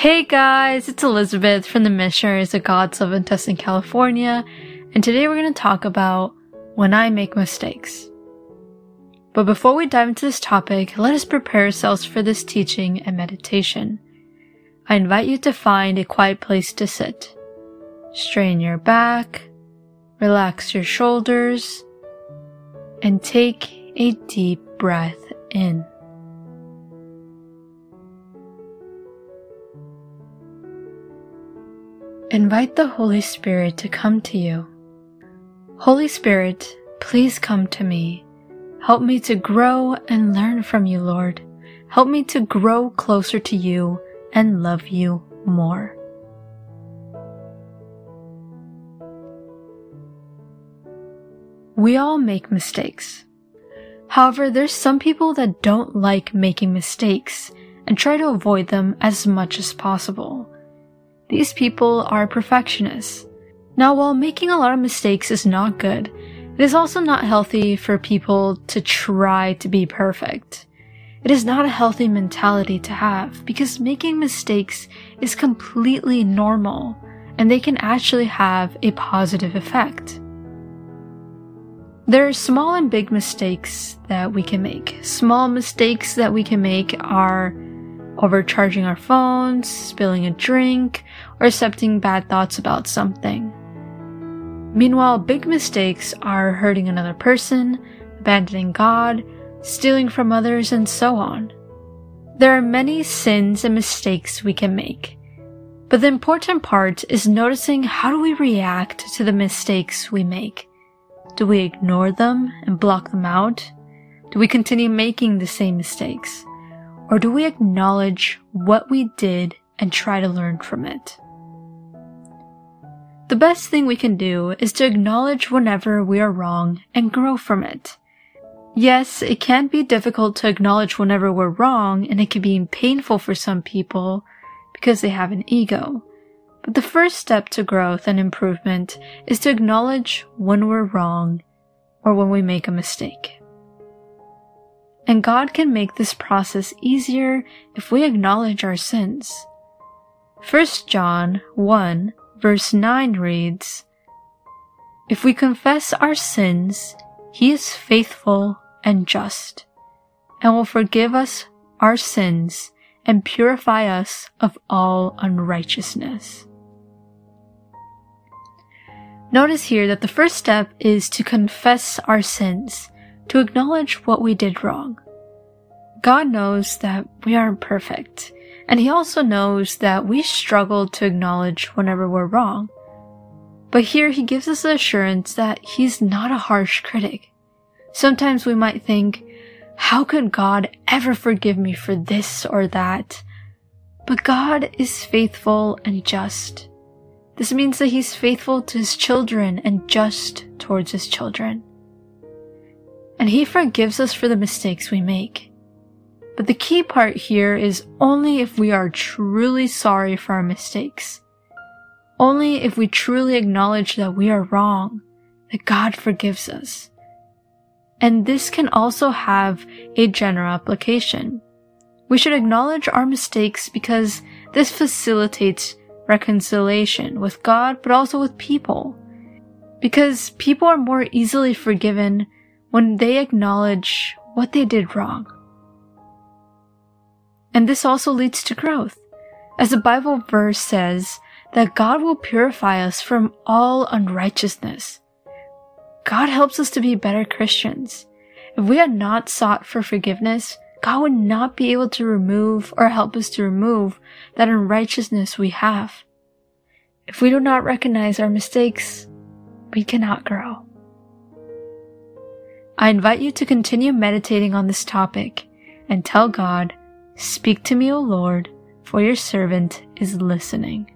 Hey guys, it's Elizabeth from the Missionaries of God's Love in Tustin, California, and today we're going to talk about when I make mistakes. But before we dive into this topic, let us prepare ourselves for this teaching and meditation. I invite you to find a quiet place to sit. Strain your back, relax your shoulders, and take a deep breath in. Invite the Holy Spirit to come to you. Holy Spirit, please come to me. Help me to grow and learn from you, Lord. Help me to grow closer to you and love you more. We all make mistakes. However, there's some people that don't like making mistakes and try to avoid them as much as possible. These people are perfectionists. Now, while making a lot of mistakes is not good, it is also not healthy for people to try to be perfect. It is not a healthy mentality to have because making mistakes is completely normal and they can actually have a positive effect. There are small and big mistakes that we can make. Small mistakes that we can make are overcharging our phones, spilling a drink, or accepting bad thoughts about something. Meanwhile, big mistakes are hurting another person, abandoning God, stealing from others, and so on. There are many sins and mistakes we can make. But the important part is noticing how do we react to the mistakes we make. Do we ignore them and block them out? Do we continue making the same mistakes? Or do we acknowledge what we did and try to learn from it? The best thing we can do is to acknowledge whenever we are wrong and grow from it. Yes, it can be difficult to acknowledge whenever we're wrong and it can be painful for some people because they have an ego. But the first step to growth and improvement is to acknowledge when we're wrong or when we make a mistake. And God can make this process easier if we acknowledge our sins. 1 John 1 verse 9 reads, If we confess our sins, he is faithful and just, and will forgive us our sins and purify us of all unrighteousness. Notice here that the first step is to confess our sins to acknowledge what we did wrong. God knows that we aren't perfect, and He also knows that we struggle to acknowledge whenever we're wrong. But here He gives us the assurance that He's not a harsh critic. Sometimes we might think, how could God ever forgive me for this or that? But God is faithful and just. This means that He's faithful to His children and just towards His children and He forgives us for the mistakes we make. But the key part here is only if we are truly sorry for our mistakes. Only if we truly acknowledge that we are wrong, that God forgives us. And this can also have a general application. We should acknowledge our mistakes because this facilitates reconciliation with God, but also with people. Because people are more easily forgiven when they acknowledge what they did wrong. And this also leads to growth, as the Bible verse says that God will purify us from all unrighteousness. God helps us to be better Christians. If we had not sought for forgiveness, God would not be able to remove or help us to remove that unrighteousness we have. If we do not recognize our mistakes, we cannot grow. I invite you to continue meditating on this topic and tell God, Speak to me, O Lord, for your servant is listening.